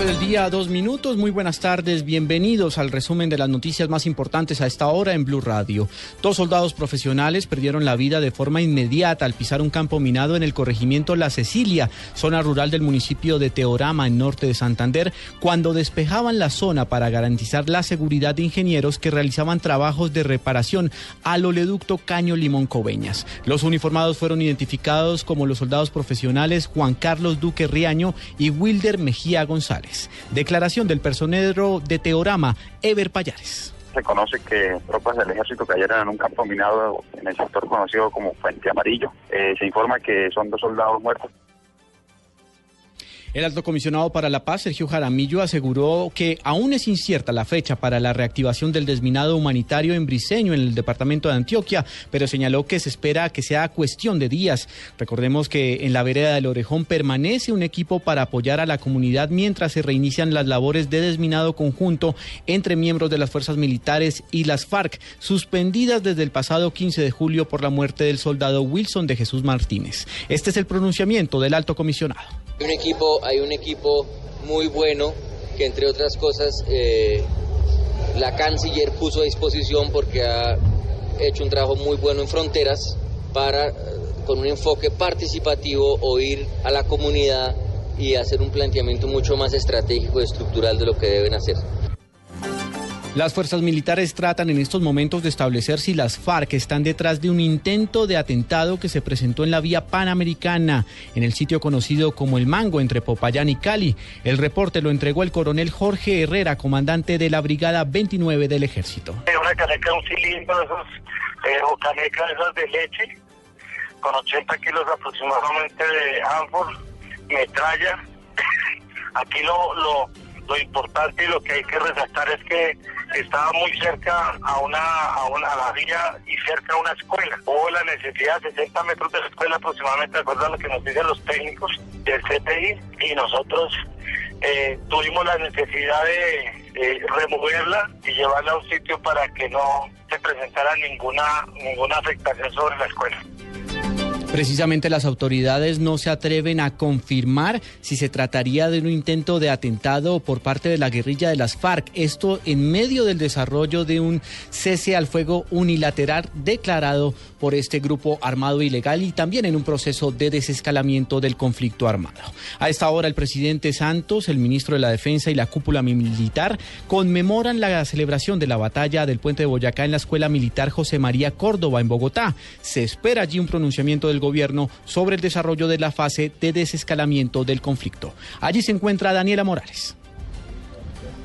12 del día, dos minutos. Muy buenas tardes. Bienvenidos al resumen de las noticias más importantes a esta hora en Blue Radio. Dos soldados profesionales perdieron la vida de forma inmediata al pisar un campo minado en el corregimiento La Cecilia, zona rural del municipio de Teorama, en norte de Santander, cuando despejaban la zona para garantizar la seguridad de ingenieros que realizaban trabajos de reparación al oleoducto Caño Limón Coveñas. Los uniformados fueron identificados como los soldados profesionales Juan Carlos Duque Riaño y Wilder Mejía González. Declaración del personero de Teorama, Ever Payares. Se conoce que tropas del ejército cayeron en un campo minado en el sector conocido como Fuente Amarillo. Eh, se informa que son dos soldados muertos. El alto comisionado para la paz, Sergio Jaramillo, aseguró que aún es incierta la fecha para la reactivación del desminado humanitario en Briseño, en el departamento de Antioquia, pero señaló que se espera que sea cuestión de días. Recordemos que en la vereda del Orejón permanece un equipo para apoyar a la comunidad mientras se reinician las labores de desminado conjunto entre miembros de las fuerzas militares y las FARC, suspendidas desde el pasado 15 de julio por la muerte del soldado Wilson de Jesús Martínez. Este es el pronunciamiento del alto comisionado. Un equipo, hay un equipo muy bueno que entre otras cosas eh, la canciller puso a disposición porque ha hecho un trabajo muy bueno en fronteras para, eh, con un enfoque participativo, oír a la comunidad y hacer un planteamiento mucho más estratégico y estructural de lo que deben hacer. Las fuerzas militares tratan en estos momentos de establecer si las FARC están detrás de un intento de atentado que se presentó en la vía panamericana, en el sitio conocido como El Mango, entre Popayán y Cali. El reporte lo entregó el coronel Jorge Herrera, comandante de la Brigada 29 del Ejército. Una caneca, un cilindro, esos, eh, o esas de leche, con 80 kilos aproximadamente de ánfor, metralla. Aquí lo, lo importante y lo que hay que resaltar es que estaba muy cerca a una, a una a la vía y cerca a una escuela. Hubo la necesidad de 60 metros de la escuela aproximadamente, de acuerdo a lo que nos dicen los técnicos del CTI, y nosotros eh, tuvimos la necesidad de, de, removerla y llevarla a un sitio para que no se presentara ninguna, ninguna afectación sobre la escuela. Precisamente las autoridades no se atreven a confirmar si se trataría de un intento de atentado por parte de la guerrilla de las FARC. Esto en medio del desarrollo de un cese al fuego unilateral declarado por este grupo armado ilegal y también en un proceso de desescalamiento del conflicto armado. A esta hora el presidente Santos, el ministro de la Defensa y la cúpula militar conmemoran la celebración de la batalla del puente de Boyacá en la Escuela Militar José María Córdoba en Bogotá. Se espera allí un pronunciamiento del gobierno sobre el desarrollo de la fase de desescalamiento del conflicto. Allí se encuentra Daniela Morales.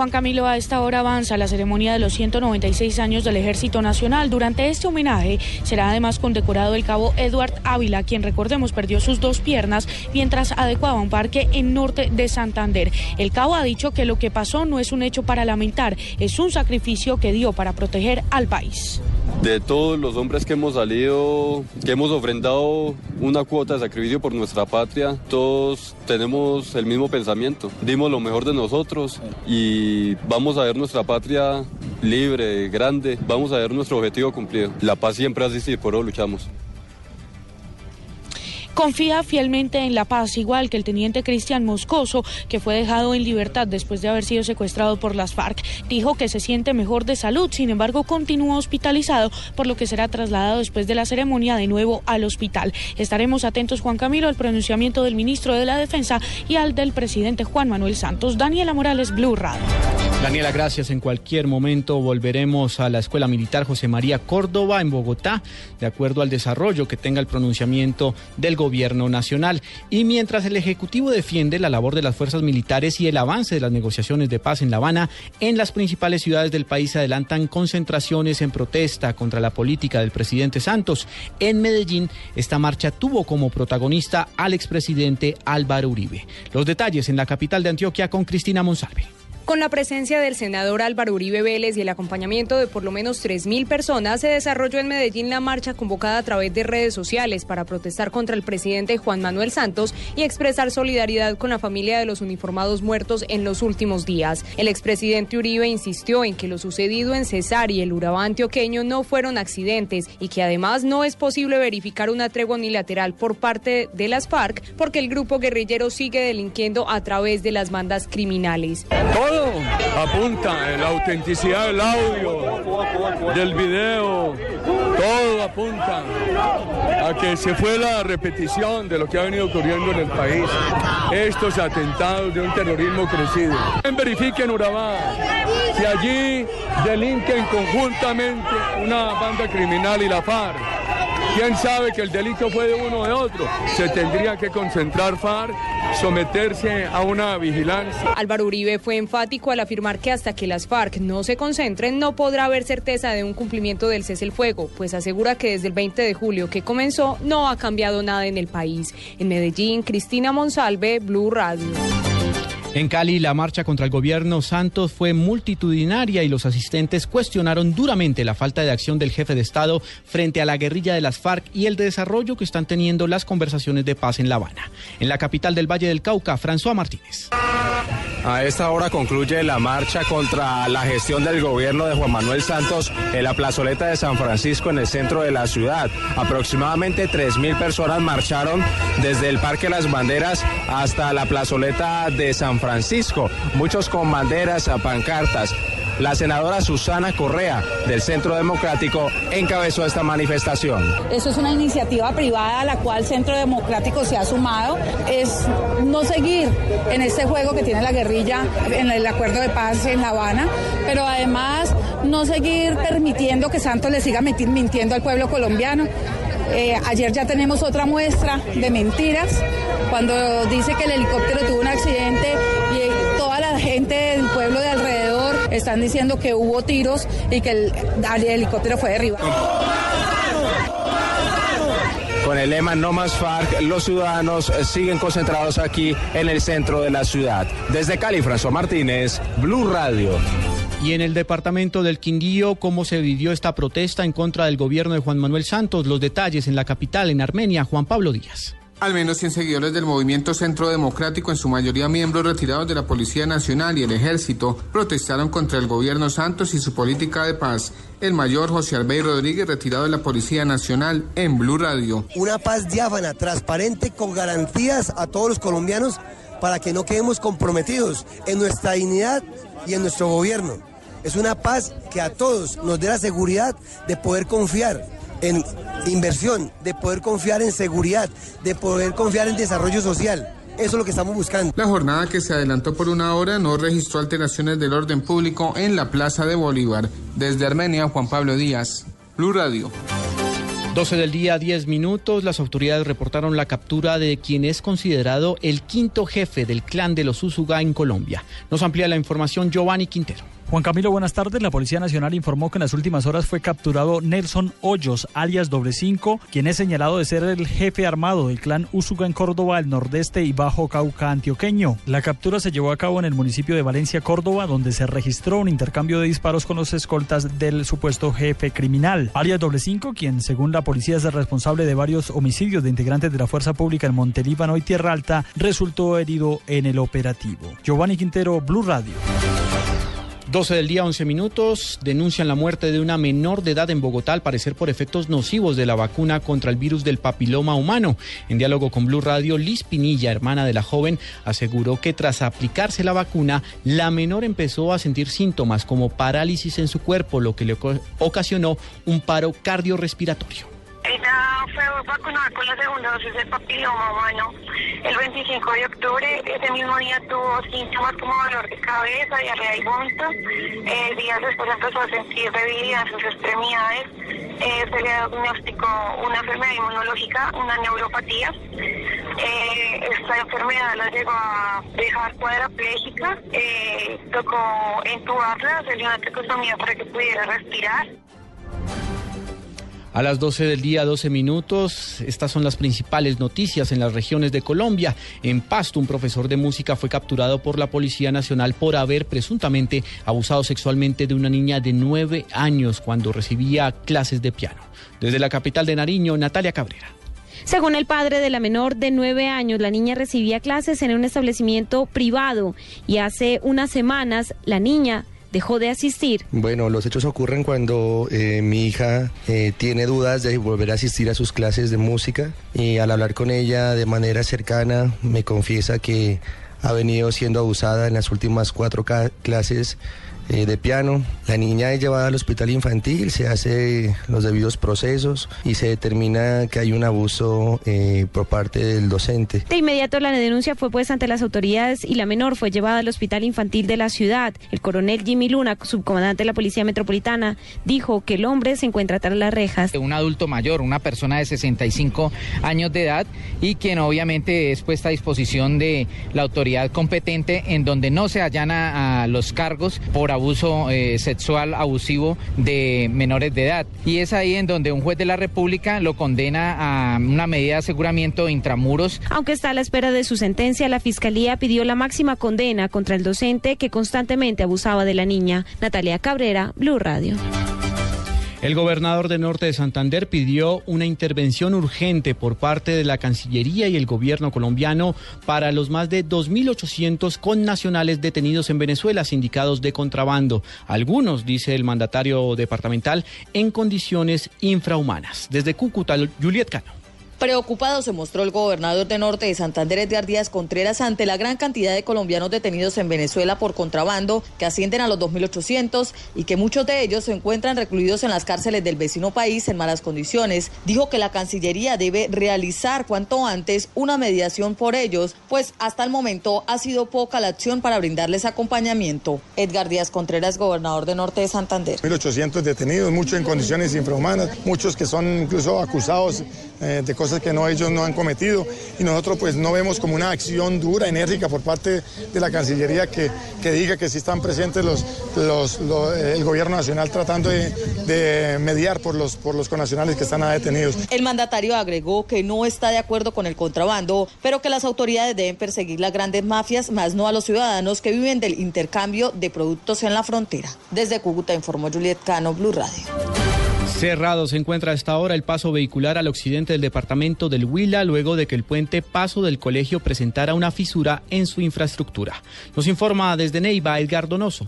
Juan Camilo, a esta hora avanza la ceremonia de los 196 años del Ejército Nacional. Durante este homenaje será además condecorado el cabo Edward Ávila, quien recordemos perdió sus dos piernas mientras adecuaba un parque en norte de Santander. El cabo ha dicho que lo que pasó no es un hecho para lamentar, es un sacrificio que dio para proteger al país. De todos los hombres que hemos salido, que hemos ofrendado una cuota de sacrificio por nuestra patria, todos tenemos el mismo pensamiento. Dimos lo mejor de nosotros y vamos a ver nuestra patria libre, grande, vamos a ver nuestro objetivo cumplido. La paz siempre así por eso luchamos. Confía fielmente en la paz, igual que el teniente Cristian Moscoso, que fue dejado en libertad después de haber sido secuestrado por las FARC. Dijo que se siente mejor de salud, sin embargo continúa hospitalizado, por lo que será trasladado después de la ceremonia de nuevo al hospital. Estaremos atentos, Juan Camilo, al pronunciamiento del ministro de la Defensa y al del presidente Juan Manuel Santos. Daniela Morales, Blue Radio. Daniela, gracias. En cualquier momento volveremos a la Escuela Militar José María Córdoba en Bogotá, de acuerdo al desarrollo que tenga el pronunciamiento del gobierno nacional. Y mientras el Ejecutivo defiende la labor de las fuerzas militares y el avance de las negociaciones de paz en La Habana, en las principales ciudades del país se adelantan concentraciones en protesta contra la política del presidente Santos. En Medellín, esta marcha tuvo como protagonista al expresidente Álvaro Uribe. Los detalles en la capital de Antioquia con Cristina Monsalve. Con la presencia del senador Álvaro Uribe Vélez y el acompañamiento de por lo menos 3.000 personas, se desarrolló en Medellín la marcha convocada a través de redes sociales para protestar contra el presidente Juan Manuel Santos y expresar solidaridad con la familia de los uniformados muertos en los últimos días. El expresidente Uribe insistió en que lo sucedido en Cesar y el Urabá antioqueño no fueron accidentes y que además no es posible verificar una tregua unilateral por parte de las FARC porque el grupo guerrillero sigue delinquiendo a través de las bandas criminales apunta, la autenticidad del audio, del video, todo apunta a que se fue la repetición de lo que ha venido ocurriendo en el país. Estos atentados de un terrorismo crecido. Verifiquen Urabá si allí delinquen conjuntamente una banda criminal y la FARC ¿Quién sabe que el delito fue de uno o de otro? Se tendría que concentrar FARC, someterse a una vigilancia. Álvaro Uribe fue enfático al afirmar que hasta que las FARC no se concentren no podrá haber certeza de un cumplimiento del cese el fuego, pues asegura que desde el 20 de julio que comenzó no ha cambiado nada en el país. En Medellín, Cristina Monsalve, Blue Radio. En Cali, la marcha contra el gobierno Santos fue multitudinaria y los asistentes cuestionaron duramente la falta de acción del jefe de Estado frente a la guerrilla de las FARC y el desarrollo que están teniendo las conversaciones de paz en La Habana. En la capital del Valle del Cauca, François Martínez. A esta hora concluye la marcha contra la gestión del gobierno de Juan Manuel Santos en la plazoleta de San Francisco en el centro de la ciudad. Aproximadamente 3.000 personas marcharon desde el Parque Las Banderas hasta la plazoleta de San Francisco, muchos con banderas, pancartas. La senadora Susana Correa del Centro Democrático encabezó esta manifestación. Eso es una iniciativa privada a la cual Centro Democrático se ha sumado. Es no seguir en este juego que tiene la guerrilla en el acuerdo de paz en La Habana, pero además no seguir permitiendo que Santos le siga mintiendo al pueblo colombiano. Eh, ayer ya tenemos otra muestra de mentiras cuando dice que el helicóptero tuvo un accidente y toda la gente del pueblo de alrededor están diciendo que hubo tiros y que el, helicóptero fue derribado. Con el lema No más FARC, los ciudadanos siguen concentrados aquí en el centro de la ciudad. Desde Cali, François Martínez, Blue Radio. Y en el departamento del Quindío, ¿cómo se vivió esta protesta en contra del gobierno de Juan Manuel Santos? Los detalles en la capital, en Armenia, Juan Pablo Díaz. Al menos 100 seguidores del movimiento Centro Democrático, en su mayoría miembros retirados de la Policía Nacional y el Ejército, protestaron contra el gobierno Santos y su política de paz. El mayor José Albey Rodríguez, retirado de la Policía Nacional, en Blue Radio. Una paz diáfana, transparente, con garantías a todos los colombianos para que no quedemos comprometidos en nuestra dignidad y en nuestro gobierno. Es una paz que a todos nos dé la seguridad de poder confiar en inversión, de poder confiar en seguridad, de poder confiar en desarrollo social. Eso es lo que estamos buscando. La jornada que se adelantó por una hora no registró alteraciones del orden público en la Plaza de Bolívar. Desde Armenia, Juan Pablo Díaz, Blue Radio. 12 del día, 10 minutos. Las autoridades reportaron la captura de quien es considerado el quinto jefe del clan de los Usuga en Colombia. Nos amplía la información Giovanni Quintero. Juan Camilo, buenas tardes. La Policía Nacional informó que en las últimas horas fue capturado Nelson Hoyos, alias Doble Cinco, quien es señalado de ser el jefe armado del clan Usuga en Córdoba, el nordeste y Bajo Cauca antioqueño. La captura se llevó a cabo en el municipio de Valencia, Córdoba, donde se registró un intercambio de disparos con los escoltas del supuesto jefe criminal. Alias Doble Cinco, quien según la policía es el responsable de varios homicidios de integrantes de la fuerza pública en Montelíbano y Tierra Alta, resultó herido en el operativo. Giovanni Quintero, Blue Radio. 12 del día, 11 minutos. Denuncian la muerte de una menor de edad en Bogotá, al parecer por efectos nocivos de la vacuna contra el virus del papiloma humano. En diálogo con Blue Radio, Liz Pinilla, hermana de la joven, aseguró que tras aplicarse la vacuna, la menor empezó a sentir síntomas como parálisis en su cuerpo, lo que le ocasionó un paro cardiorrespiratorio. Fue vacunada con la segunda dosis del papiloma humano el 25 de octubre. Ese mismo día tuvo síntomas como dolor de cabeza, diarrea y vómitos. Eh, días después empezó a sentir debilidad en sus extremidades. Eh, se le diagnosticó una enfermedad inmunológica, una neuropatía. Eh, esta enfermedad la llegó a dejar cuadraplégica. Eh, tocó entubarla, hacerle una tracostomía para que pudiera respirar. A las 12 del día, 12 minutos, estas son las principales noticias en las regiones de Colombia. En Pasto, un profesor de música fue capturado por la Policía Nacional por haber presuntamente abusado sexualmente de una niña de 9 años cuando recibía clases de piano. Desde la capital de Nariño, Natalia Cabrera. Según el padre de la menor de nueve años, la niña recibía clases en un establecimiento privado y hace unas semanas la niña dejó de asistir. Bueno, los hechos ocurren cuando eh, mi hija eh, tiene dudas de volver a asistir a sus clases de música y al hablar con ella de manera cercana me confiesa que ha venido siendo abusada en las últimas cuatro clases eh, de piano. La niña es llevada al hospital infantil, se hace los debidos procesos y se determina que hay un abuso eh, por parte del docente. De inmediato la denuncia fue puesta ante las autoridades y la menor fue llevada al hospital infantil de la ciudad. El coronel Jimmy Luna, subcomandante de la Policía Metropolitana, dijo que el hombre se encuentra tras las rejas. Un adulto mayor, una persona de 65 años de edad y quien obviamente es puesta a disposición de la autoridad competente en donde no se allana a los cargos por abuso abuso eh, sexual abusivo de menores de edad. Y es ahí en donde un juez de la República lo condena a una medida de aseguramiento intramuros. Aunque está a la espera de su sentencia, la Fiscalía pidió la máxima condena contra el docente que constantemente abusaba de la niña. Natalia Cabrera, Blue Radio. El gobernador de Norte de Santander pidió una intervención urgente por parte de la Cancillería y el gobierno colombiano para los más de 2.800 connacionales detenidos en Venezuela, sindicados de contrabando. Algunos, dice el mandatario departamental, en condiciones infrahumanas. Desde Cúcuta, Juliet Cano. Preocupado se mostró el gobernador de Norte de Santander, Edgar Díaz Contreras, ante la gran cantidad de colombianos detenidos en Venezuela por contrabando, que ascienden a los 2.800 y que muchos de ellos se encuentran recluidos en las cárceles del vecino país en malas condiciones. Dijo que la Cancillería debe realizar cuanto antes una mediación por ellos, pues hasta el momento ha sido poca la acción para brindarles acompañamiento. Edgar Díaz Contreras, gobernador de Norte de Santander. 1.800 detenidos, muchos en condiciones infrahumanas, muchos que son incluso acusados eh, de cosas que no, ellos no han cometido y nosotros pues no vemos como una acción dura, enérgica por parte de la Cancillería que, que diga que sí están presentes los, los, el gobierno nacional tratando de, de, mediar por los, por los connacionales que están detenidos. El mandatario agregó que no está de acuerdo con el contrabando, pero que las autoridades deben perseguir las grandes mafias, más no a los ciudadanos que viven del intercambio de productos en la frontera. Desde Cúcuta informó Juliet Cano, Blue Radio. Cerrado se encuentra hasta ahora el paso vehicular al occidente del departamento del Huila luego de que el puente Paso del Colegio presentara una fisura en su infraestructura. Nos informa desde Neiva Edgar Donoso.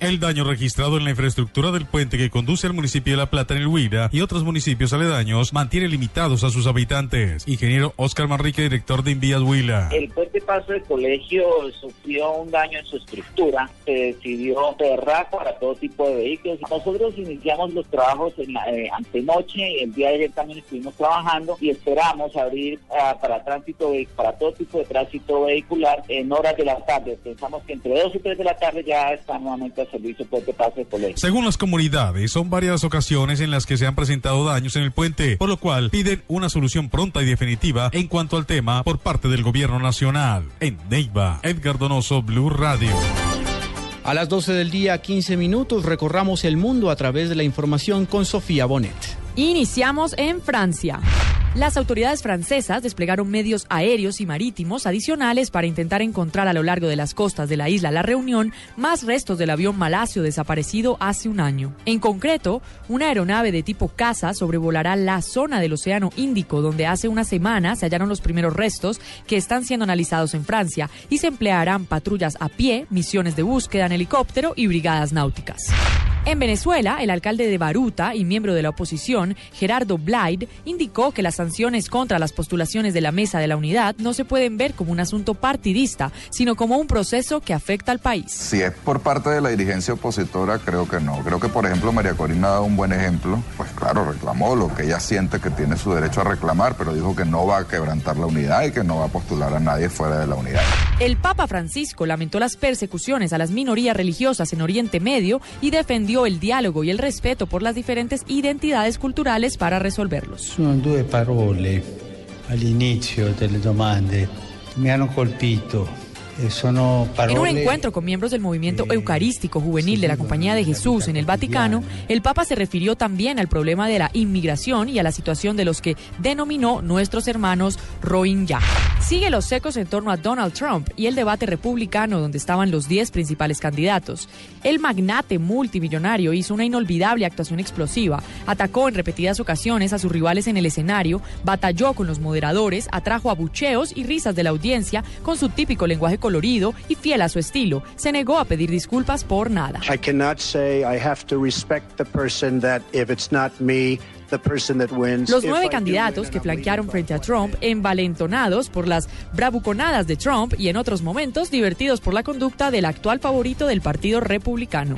El daño registrado en la infraestructura del puente que conduce al municipio de La Plata en el Huila y otros municipios aledaños mantiene limitados a sus habitantes. Ingeniero Oscar Manrique, director de Invías Huila. El puente paso del colegio sufrió un daño en su estructura. Se decidió cerrar para todo tipo de vehículos. Nosotros iniciamos los trabajos en la, eh, antenoche y el día de ayer también estuvimos trabajando y esperamos abrir ah, para tránsito para todo tipo de tránsito vehicular en horas de la tarde. Pensamos que entre 2 y 3 de la tarde ya está nuevamente servicio puente colegio. Según las comunidades, son varias ocasiones en las que se han presentado daños en el puente, por lo cual piden una solución pronta y definitiva en cuanto al tema por parte del gobierno nacional. En Neiva, Edgar Donoso, Blue Radio. A las 12 del día, 15 minutos, recorramos el mundo a través de la información con Sofía Bonet. Iniciamos en Francia. Las autoridades francesas desplegaron medios aéreos y marítimos adicionales para intentar encontrar a lo largo de las costas de la isla La Reunión más restos del avión malasio desaparecido hace un año. En concreto, una aeronave de tipo caza sobrevolará la zona del Océano Índico, donde hace una semana se hallaron los primeros restos que están siendo analizados en Francia y se emplearán patrullas a pie, misiones de búsqueda en helicóptero y brigadas náuticas. En Venezuela, el alcalde de Baruta y miembro de la oposición, Gerardo Blyde, indicó que las sanciones contra las postulaciones de la Mesa de la Unidad no se pueden ver como un asunto partidista, sino como un proceso que afecta al país. Si es por parte de la dirigencia opositora, creo que no. Creo que, por ejemplo, María Corina ha dado un buen ejemplo. Pues claro, reclamó lo que ella siente que tiene su derecho a reclamar, pero dijo que no va a quebrantar la unidad y que no va a postular a nadie fuera de la unidad. El Papa Francisco lamentó las persecuciones a las minorías religiosas en Oriente Medio y defendió el diálogo y el respeto por las diferentes identidades culturales para resolverlos. Son due parole all'inizio delle domande. Mi hanno colpito Eso no paró. En un encuentro con miembros del movimiento eucarístico juvenil de la Compañía de Jesús en el Vaticano, el Papa se refirió también al problema de la inmigración y a la situación de los que denominó nuestros hermanos Rohingya. Sigue los secos en torno a Donald Trump y el debate republicano donde estaban los 10 principales candidatos. El magnate multimillonario hizo una inolvidable actuación explosiva, atacó en repetidas ocasiones a sus rivales en el escenario, batalló con los moderadores, atrajo abucheos y risas de la audiencia con su típico lenguaje colorido y fiel a su estilo. Se negó a pedir disculpas por nada. I cannot say I have to respect the person that if it's not me, the person that wins. Los nueve candidatos que flanquearon frente a Trump, envalentonados por las bravuconadas de Trump y en otros momentos divertidos por la conducta del actual favorito del Partido Republicano.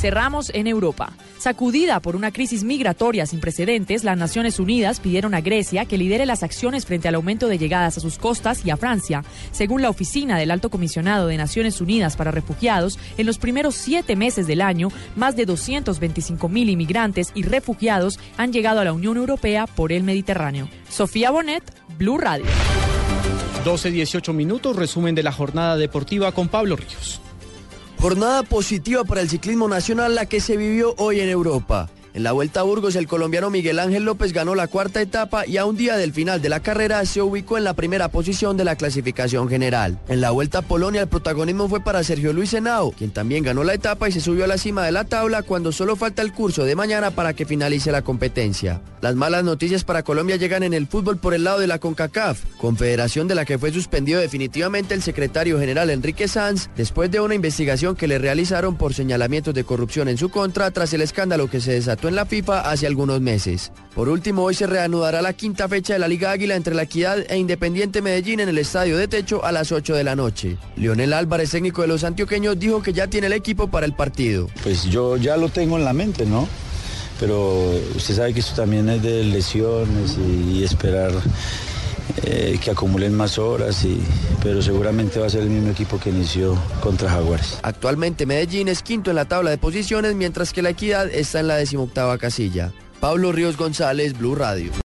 Cerramos en Europa. Sacudida por una crisis migratoria sin precedentes, las Naciones Unidas pidieron a Grecia que lidere las acciones frente al aumento de llegadas a sus costas y a Francia. Según la oficina del Alto Comisionado de Naciones Unidas para Refugiados, en los primeros siete meses del año, más de 225 mil inmigrantes y refugiados han llegado a la Unión Europea por el Mediterráneo. Sofía Bonet, Blue Radio. 12, 18 minutos, resumen de la jornada deportiva con Pablo Ríos. Jornada positiva para el ciclismo nacional la que se vivió hoy en Europa. En la Vuelta a Burgos, el colombiano Miguel Ángel López ganó la cuarta etapa y a un día del final de la carrera se ubicó en la primera posición de la clasificación general. En la Vuelta a Polonia, el protagonismo fue para Sergio Luis Henao, quien también ganó la etapa y se subió a la cima de la tabla cuando solo falta el curso de mañana para que finalice la competencia. Las malas noticias para Colombia llegan en el fútbol por el lado de la CONCACAF, confederación de la que fue suspendido definitivamente el secretario general Enrique Sanz después de una investigación que le realizaron por señalamientos de corrupción en su contra tras el escándalo que se desató en la FIFA hace algunos meses. Por último, hoy se reanudará la quinta fecha de la Liga Águila entre la Equidad e Independiente Medellín en el Estadio de Techo a las 8 de la noche. Leonel Álvarez, técnico de los antioqueños, dijo que ya tiene el equipo para el partido. Pues yo ya lo tengo en la mente, ¿no? Pero usted sabe que esto también es de lesiones y, y esperar eh, que acumulen más horas, y, pero seguramente va a ser el mismo equipo que inició contra Jaguares. Actualmente Medellín es quinto en la tabla de posiciones, mientras que la Equidad está en la decimoctava casilla. Pablo Ríos González, Blue Radio.